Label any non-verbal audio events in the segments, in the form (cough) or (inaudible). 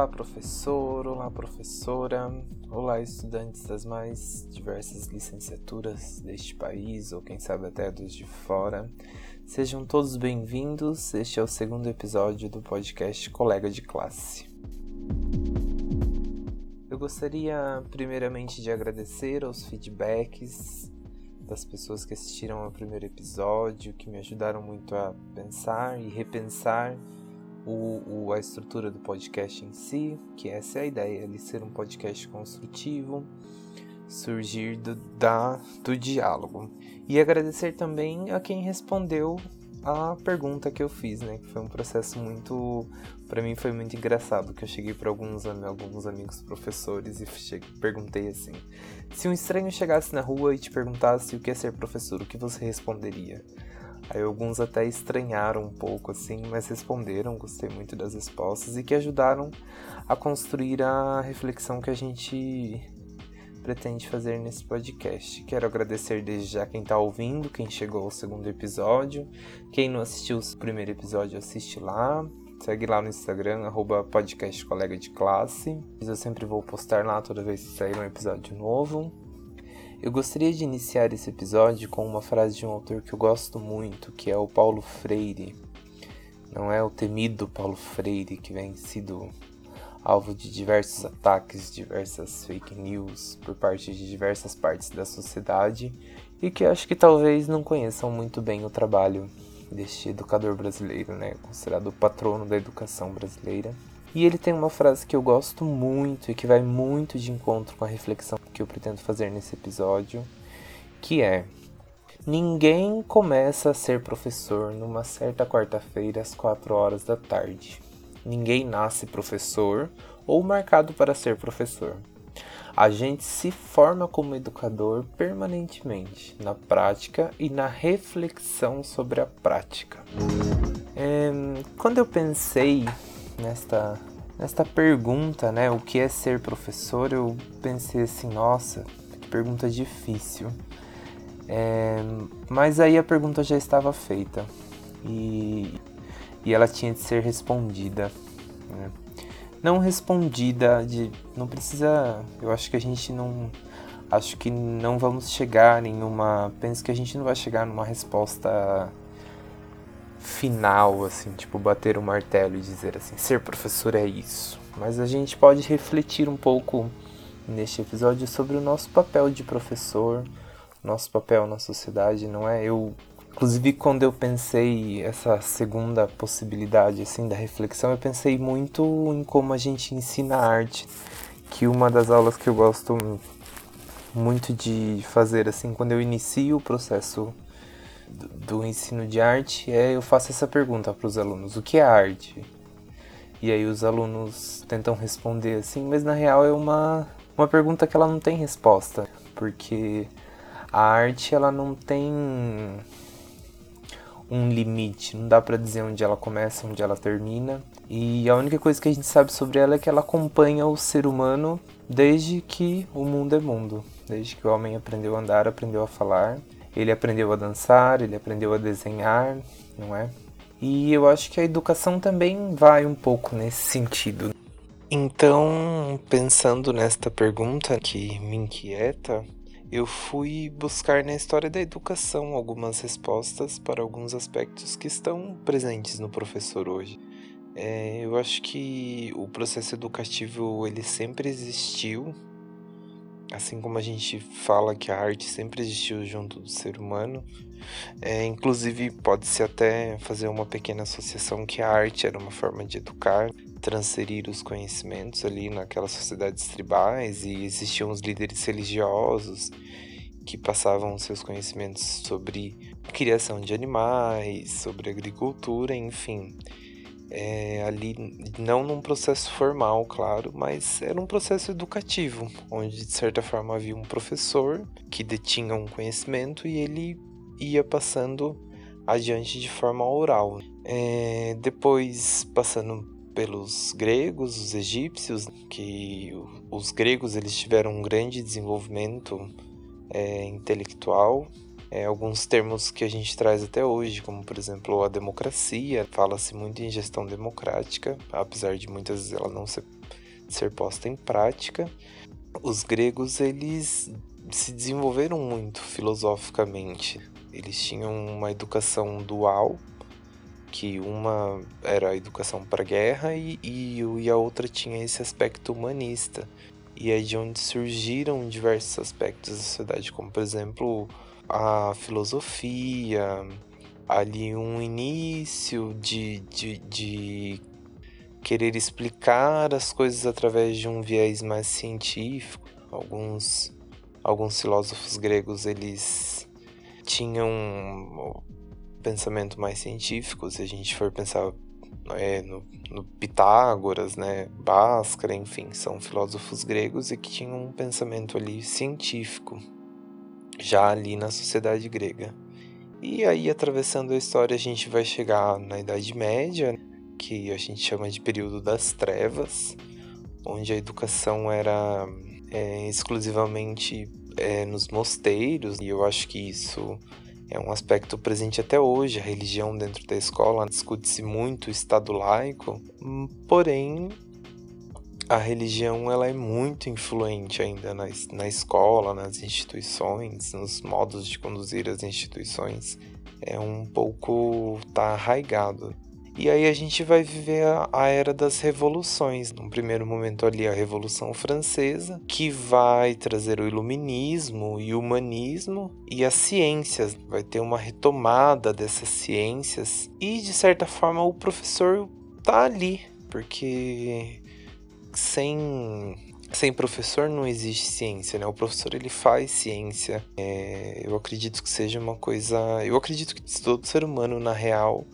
Olá, professor, olá, professora, olá, estudantes das mais diversas licenciaturas deste país, ou quem sabe até dos de fora. Sejam todos bem-vindos. Este é o segundo episódio do podcast Colega de Classe. Eu gostaria, primeiramente, de agradecer aos feedbacks das pessoas que assistiram ao primeiro episódio, que me ajudaram muito a pensar e repensar o, o, a estrutura do podcast em si, que essa é a ideia, ele ser um podcast construtivo, surgir do, da, do diálogo. E agradecer também a quem respondeu a pergunta que eu fiz, né? Que foi um processo muito, para mim foi muito engraçado, que eu cheguei para alguns alguns amigos professores e cheguei, perguntei assim: se um estranho chegasse na rua e te perguntasse o que é ser professor, o que você responderia? Aí alguns até estranharam um pouco assim, mas responderam, gostei muito das respostas e que ajudaram a construir a reflexão que a gente pretende fazer nesse podcast. Quero agradecer desde já quem está ouvindo, quem chegou ao segundo episódio. Quem não assistiu o primeiro episódio, assiste lá. Segue lá no Instagram, arroba podcast colega de classe. Eu sempre vou postar lá toda vez que sair um episódio novo. Eu gostaria de iniciar esse episódio com uma frase de um autor que eu gosto muito, que é o Paulo Freire. Não é o temido Paulo Freire que vem sido alvo de diversos ataques, diversas fake news por parte de diversas partes da sociedade e que acho que talvez não conheçam muito bem o trabalho deste educador brasileiro, né, considerado o patrono da educação brasileira. E ele tem uma frase que eu gosto muito e que vai muito de encontro com a reflexão que eu pretendo fazer nesse episódio, que é: Ninguém começa a ser professor numa certa quarta-feira às 4 horas da tarde. Ninguém nasce professor ou marcado para ser professor. A gente se forma como educador permanentemente, na prática e na reflexão sobre a prática. É, quando eu pensei nesta, nesta pergunta, né, o que é ser professor, eu pensei assim, nossa, que pergunta difícil. É, mas aí a pergunta já estava feita e, e ela tinha de ser respondida. Né? Não respondida de. Não precisa. Eu acho que a gente não. Acho que não vamos chegar em uma. Penso que a gente não vai chegar numa resposta final, assim, tipo, bater o martelo e dizer assim, ser professor é isso. Mas a gente pode refletir um pouco neste episódio sobre o nosso papel de professor, nosso papel na sociedade, não é? Eu, inclusive, quando eu pensei essa segunda possibilidade, assim, da reflexão, eu pensei muito em como a gente ensina arte, que uma das aulas que eu gosto muito de fazer, assim, quando eu inicio o processo do, ensino de arte é eu faço essa pergunta para os alunos: o que é arte? E aí os alunos tentam responder assim, mas na real é uma, uma pergunta que ela não tem resposta, porque a arte ela não tem um limite, não dá para dizer onde ela começa, onde ela termina. E a única coisa que a gente sabe sobre ela é que ela acompanha o ser humano desde que o mundo é mundo, desde que o homem aprendeu a andar, aprendeu a falar ele aprendeu a dançar, ele aprendeu a desenhar, não é? E eu acho que a educação também vai um pouco nesse sentido. Então, pensando nesta pergunta que me inquieta, eu fui buscar na história da educação algumas respostas para alguns aspectos que estão presentes no professor hoje. É, eu acho que o processo educativo ele sempre existiu assim como a gente fala que a arte sempre existiu junto do ser humano, é, inclusive pode-se até fazer uma pequena associação que a arte era uma forma de educar, transferir os conhecimentos ali naquelas sociedades tribais e existiam os líderes religiosos que passavam seus conhecimentos sobre criação de animais, sobre agricultura, enfim é, ali, não num processo formal, claro, mas era um processo educativo, onde de certa forma havia um professor que detinha um conhecimento e ele ia passando adiante de forma oral. É, depois, passando pelos gregos, os egípcios, que os gregos eles tiveram um grande desenvolvimento é, intelectual é, alguns termos que a gente traz até hoje, como por exemplo a democracia. Fala-se muito em gestão democrática, apesar de muitas vezes ela não ser, ser posta em prática. Os gregos eles se desenvolveram muito filosoficamente. Eles tinham uma educação dual, que uma era a educação para guerra e, e, e a outra tinha esse aspecto humanista. E é de onde surgiram diversos aspectos da sociedade, como por exemplo a filosofia, ali um início de, de, de querer explicar as coisas através de um viés mais científico. Alguns, alguns filósofos gregos eles tinham um pensamento mais científico, se a gente for pensar é, no, no, Pitágoras, né, Bhaskara, enfim, são filósofos gregos e que tinham um pensamento ali científico já ali na sociedade grega. E aí, atravessando a história, a gente vai chegar na Idade Média, que a gente chama de período das trevas, onde a educação era é, exclusivamente é, nos mosteiros, e eu acho que isso é um aspecto presente até hoje. A religião dentro da escola discute-se muito o Estado laico, porém a religião ela é muito influente ainda na, na escola, nas instituições, nos modos de conduzir as instituições. É um pouco tá arraigado. E aí a gente vai viver a, a, era das revoluções. Num primeiro momento ali a Revolução Francesa, que vai trazer o iluminismo e o humanismo e as ciências. Vai ter uma retomada dessas ciências e de certa forma o professor tá ali, porque sem sem professor não existe ciência, né? O professor ele faz ciência. É, eu acredito que seja uma coisa. Eu acredito que todo ser humano na real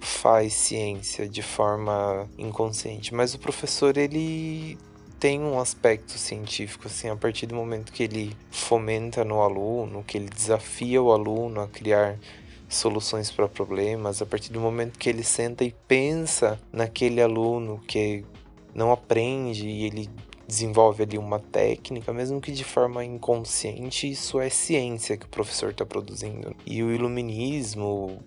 faz ciência de forma inconsciente, mas o professor ele tem um aspecto científico assim a partir do momento que ele fomenta no aluno, que ele desafia o aluno a criar soluções para problemas, a partir do momento que ele senta e pensa naquele aluno que não aprende e ele desenvolve ali uma técnica, mesmo que de forma inconsciente, isso é ciência que o professor está produzindo. E o iluminismo,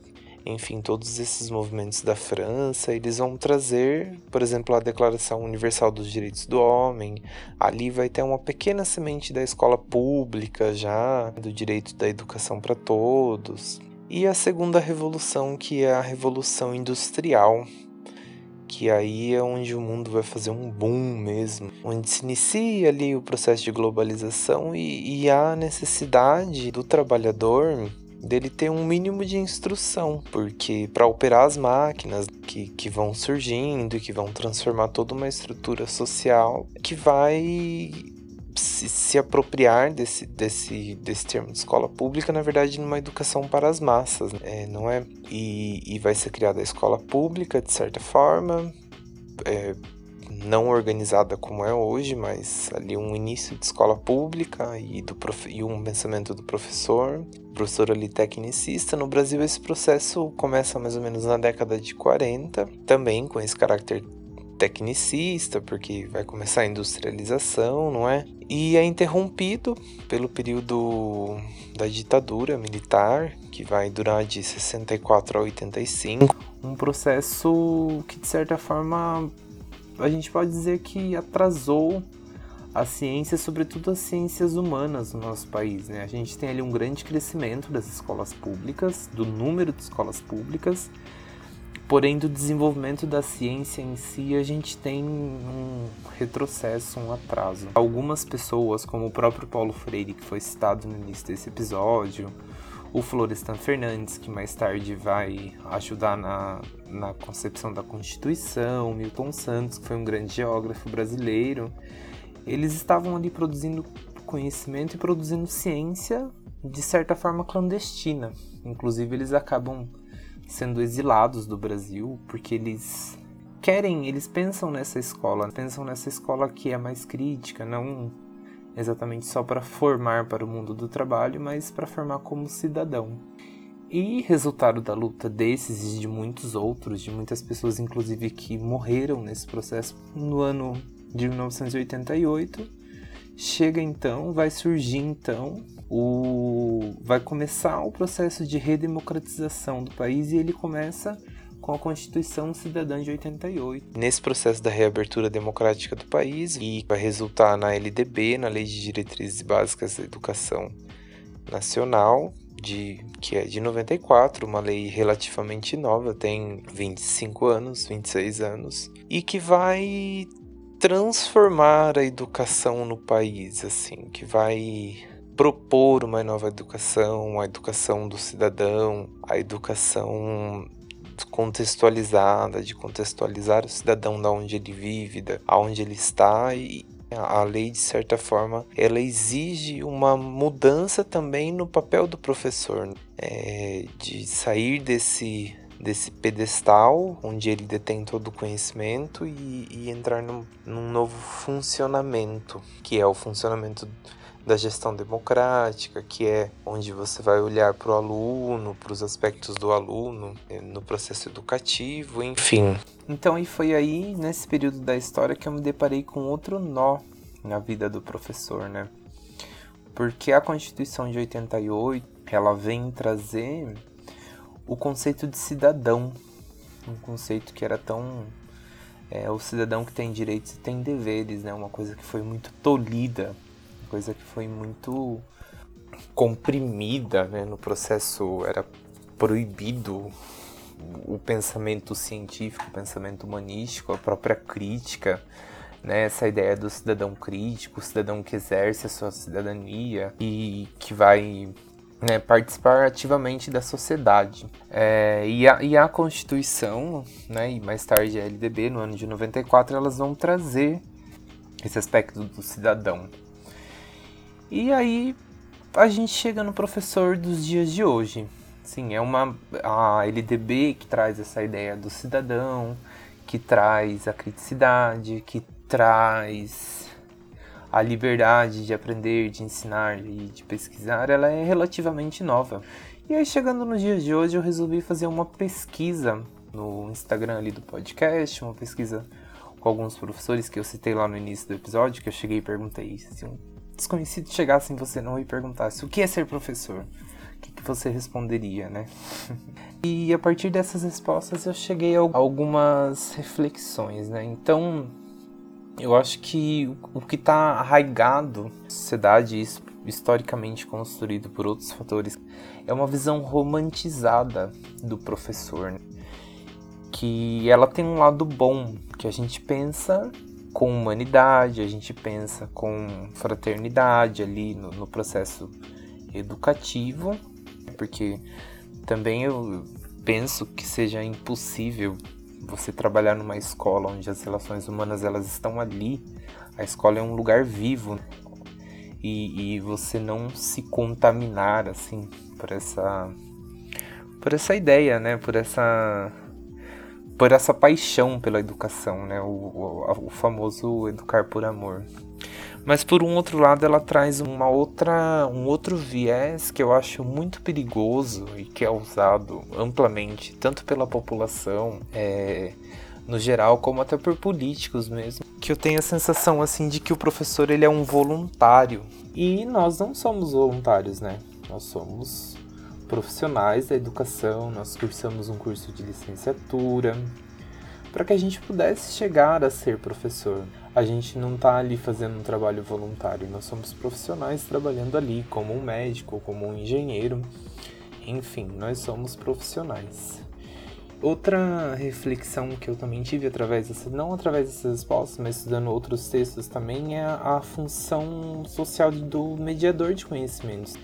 enfim, todos esses movimentos da França, eles vão trazer, por exemplo, a Declaração Universal dos Direitos do Homem. Ali vai ter uma pequena semente da escola pública já, do direito da educação para todos. E a segunda revolução, que é a revolução industrial, que aí é onde o mundo vai fazer um boom mesmo, onde se inicia ali o processo de globalização e, e há necessidade do trabalhador dele ter um mínimo de instrução, porque para operar as máquinas que, que vão surgindo e que vão transformar toda uma estrutura social que vai se, se apropriar desse, desse, desse termo de escola pública, na verdade, numa educação para as massas, né? é, não é? E, e vai ser criada a escola pública, de certa forma, é, não organizada como é hoje, mas ali um início de escola pública e, do prof... e um pensamento do professor, professor ali tecnicista. No Brasil esse processo começa mais ou menos na década de 40, também com esse caráter tecnicista, porque vai começar a industrialização, não é? E é interrompido pelo período da ditadura militar, que vai durar de 64 a 85. Um processo que, de certa forma, a gente pode dizer que atrasou a ciência, sobretudo as ciências humanas no nosso país. Né? A gente tem ali um grande crescimento das escolas públicas, do número de escolas públicas, Porém, do desenvolvimento da ciência em si, a gente tem um retrocesso, um atraso. Algumas pessoas, como o próprio Paulo Freire, que foi citado no início desse episódio, o Florestan Fernandes, que mais tarde vai ajudar na, na concepção da Constituição, Milton Santos, que foi um grande geógrafo brasileiro, eles estavam ali produzindo conhecimento e produzindo ciência de certa forma clandestina. Inclusive, eles acabam sendo exilados do Brasil porque eles querem, eles pensam nessa escola, pensam nessa escola que é mais crítica, não exatamente só para formar para o mundo do trabalho, mas para formar como cidadão. E resultado da luta desses e de muitos outros, de muitas pessoas inclusive que morreram nesse processo no ano de 1988, chega então, vai surgir então o vai começar o processo de redemocratização do país e ele começa com a Constituição Cidadã de 88. Nesse processo da reabertura democrática do país, e vai resultar na LDB, na Lei de Diretrizes Básicas da Educação Nacional, de, que é de 94, uma lei relativamente nova, tem 25 anos, 26 anos, e que vai transformar a educação no país, assim, que vai propor uma nova educação, a educação do cidadão, a educação contextualizada, de contextualizar o cidadão da onde ele vive, da onde ele está e a lei de certa forma ela exige uma mudança também no papel do professor, é, de sair desse desse pedestal onde ele detém todo o conhecimento e, e entrar num, num novo funcionamento, que é o funcionamento da gestão democrática, que é onde você vai olhar para o aluno, para os aspectos do aluno eh, no processo educativo, enfim. Então, e foi aí, nesse período da história, que eu me deparei com outro nó na vida do professor, né? Porque a Constituição de 88, ela vem trazer o conceito de cidadão, um conceito que era tão é, o cidadão que tem direitos e tem deveres, né? Uma coisa que foi muito tolhida, coisa que foi muito comprimida, né? No processo era proibido o pensamento científico, o pensamento humanístico, a própria crítica, né? Essa ideia do cidadão crítico, o cidadão que exerce a sua cidadania e que vai né, participar ativamente da sociedade. É, e, a, e, a, Constituição, né, e mais tarde a LDB, no ano de 94, elas vão trazer esse aspecto do cidadão. E aí a gente chega no professor dos dias de hoje. Sim, é uma a LDB que traz essa ideia do cidadão, que traz a criticidade, que traz a liberdade de aprender, de ensinar e de pesquisar, ela é relativamente nova. E aí, chegando nos dias de hoje, eu resolvi fazer uma pesquisa no Instagram ali do podcast, uma pesquisa com alguns professores que eu citei lá no início do episódio, que eu cheguei e perguntei se um desconhecido chegasse em você não e perguntasse o que é ser professor, o que, que você responderia, né? (laughs) e a partir dessas respostas eu cheguei a algumas reflexões, né? Então, eu acho que o que está arraigado na sociedade, historicamente construído por outros fatores, é uma visão romantizada do professor. Né? Que ela tem um lado bom, que a gente pensa com humanidade, a gente pensa com fraternidade ali no, no processo educativo, porque também eu penso que seja impossível você trabalhar numa escola onde as relações humanas elas estão ali, a escola é um lugar vivo e, e você não se contaminar assim por essa por essa ideia, né? Por essa por essa paixão pela educação, né? O, o, o famoso educar por amor. Mas por um outro lado, ela traz uma outra, um outro viés que eu acho muito perigoso e que é usado amplamente, tanto pela população é, no geral, como até por políticos mesmo. Que eu tenho a sensação assim de que o professor ele é um voluntário. E nós não somos voluntários, né? Nós somos profissionais da educação, nós cursamos um curso de licenciatura para que a gente pudesse chegar a ser professor a gente não está ali fazendo um trabalho voluntário, nós somos profissionais trabalhando ali, como um médico, como um engenheiro, enfim, nós somos profissionais. Outra reflexão que eu também tive através dessa, não através dessas respostas, mas estudando outros textos também, é a função social do mediador de conhecimentos.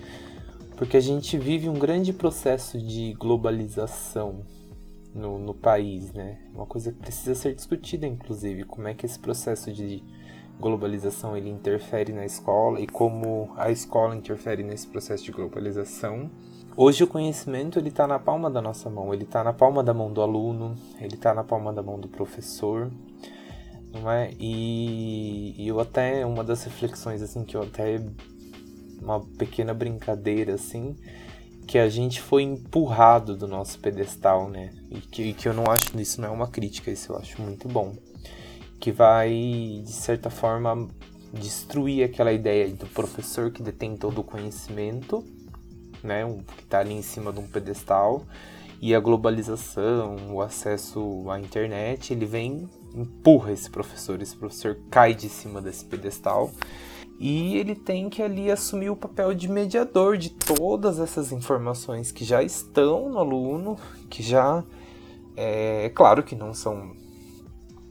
Porque a gente vive um grande processo de globalização, no, no país, né? Uma coisa que precisa ser discutida, inclusive, como é que esse processo de globalização ele interfere na escola e como a escola interfere nesse processo de globalização. Hoje o conhecimento ele está na palma da nossa mão, ele está na palma da mão do aluno, ele está na palma da mão do professor, não é? E, e eu até uma das reflexões assim que eu até uma pequena brincadeira assim que a gente foi empurrado do nosso pedestal, né? E que, que eu não acho isso não é uma crítica, isso eu acho muito bom. Que vai, de certa forma, destruir aquela ideia do professor que detém todo o conhecimento, né, que está ali em cima de um pedestal, e a globalização, o acesso à internet, ele vem empurra esse professor, esse professor cai de cima desse pedestal e ele tem que ali assumir o papel de mediador de todas essas informações que já estão no aluno, que já é, é claro que não são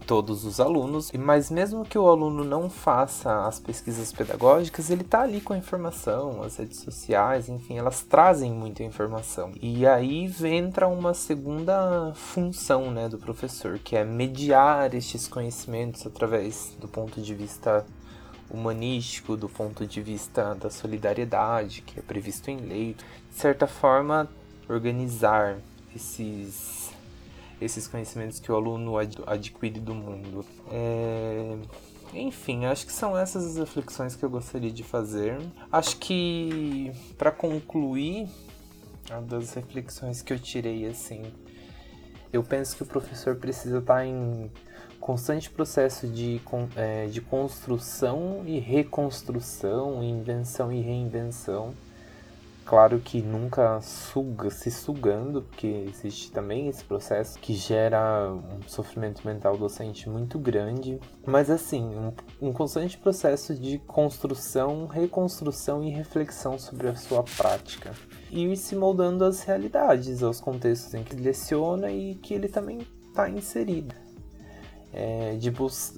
todos os alunos, mas mesmo que o aluno não faça as pesquisas pedagógicas, ele está ali com a informação, as redes sociais, enfim, elas trazem muita informação. E aí entra uma segunda função né, do professor, que é mediar estes conhecimentos através do ponto de vista humanístico, do ponto de vista da solidariedade, que é previsto em lei, de certa forma organizar esses esses conhecimentos que o aluno ad adquire do mundo. É... Enfim, acho que são essas as reflexões que eu gostaria de fazer. Acho que, para concluir, das reflexões que eu tirei, assim, eu penso que o professor precisa estar tá em constante processo de, é, de construção e reconstrução, invenção e reinvenção Claro que nunca suga, se sugando, porque existe também esse processo que gera um sofrimento mental docente muito grande. Mas assim, um, um constante processo de construção, reconstrução e reflexão sobre a sua prática. E se moldando às realidades, aos contextos em que ele leciona e que ele também está inserido. É, de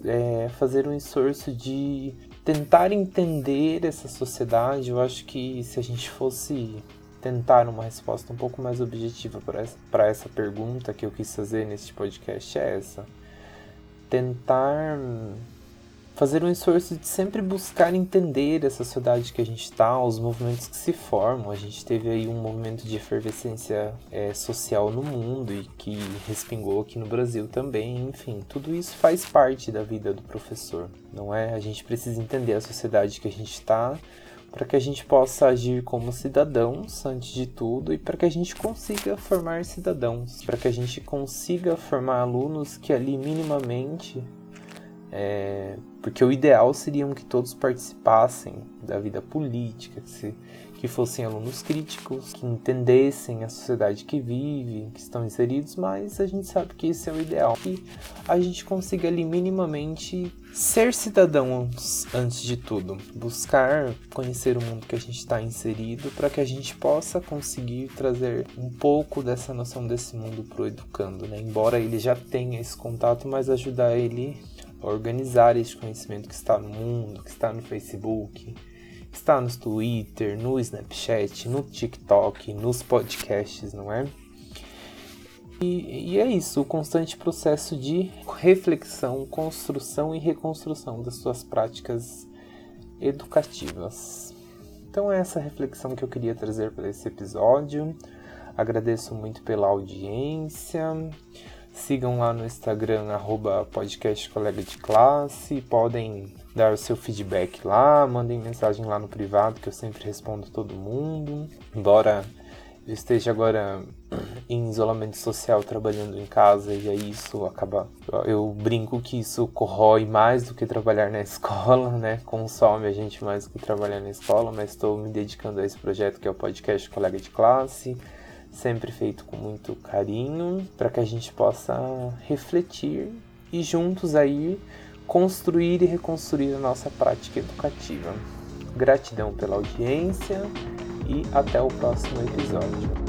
é, fazer um esforço de tentar entender essa sociedade, eu acho que se a gente fosse tentar uma resposta um pouco mais objetiva para essa, essa pergunta que eu quis fazer neste podcast é essa. Tentar fazer um esforço de sempre buscar entender a sociedade que a gente está, os movimentos que se formam. A gente teve aí um movimento de efervescência é, social no mundo e que respingou aqui no Brasil também. Enfim, tudo isso faz parte da vida do professor, não é? A gente precisa entender a sociedade que a gente está para que a gente possa agir como cidadãos antes de tudo e para que a gente consiga formar cidadãos, para que a gente consiga formar alunos que ali minimamente é, porque o ideal seria que todos participassem da vida política, que, se, que fossem alunos críticos, que entendessem a sociedade que vive, que estão inseridos, mas a gente sabe que esse é o ideal. Que a gente consiga ali minimamente ser cidadãos antes de tudo, buscar conhecer o mundo que a gente está inserido para que a gente possa conseguir trazer um pouco dessa noção desse mundo para o educando, né? Embora ele já tenha esse contato, mas ajudar ele organizar este conhecimento que está no mundo, que está no Facebook, está no Twitter, no Snapchat, no TikTok, nos podcasts, não é? E, e, é isso, o constante processo de reflexão, construção e reconstrução das suas práticas educativas. Então é essa reflexão que eu queria trazer para esse episódio. Agradeço muito pela audiência. Sigam lá no Instagram, arroba podcast colega de classe. Podem dar o seu feedback lá, mandem mensagem lá no privado que eu sempre respondo todo mundo. Embora eu esteja agora (clears throat) em isolamento social trabalhando em casa e aí isso acaba. Eu brinco que isso corrói mais do que trabalhar na (laughs) escola, né? Consome a gente mais do que trabalhar na escola, mas estou me dedicando a esse projeto que é o podcast Colega de Classe sempre feito com muito carinho, para que a gente possa refletir e juntos aí construir e reconstruir a nossa prática educativa. Gratidão pela audiência e até o próximo episódio.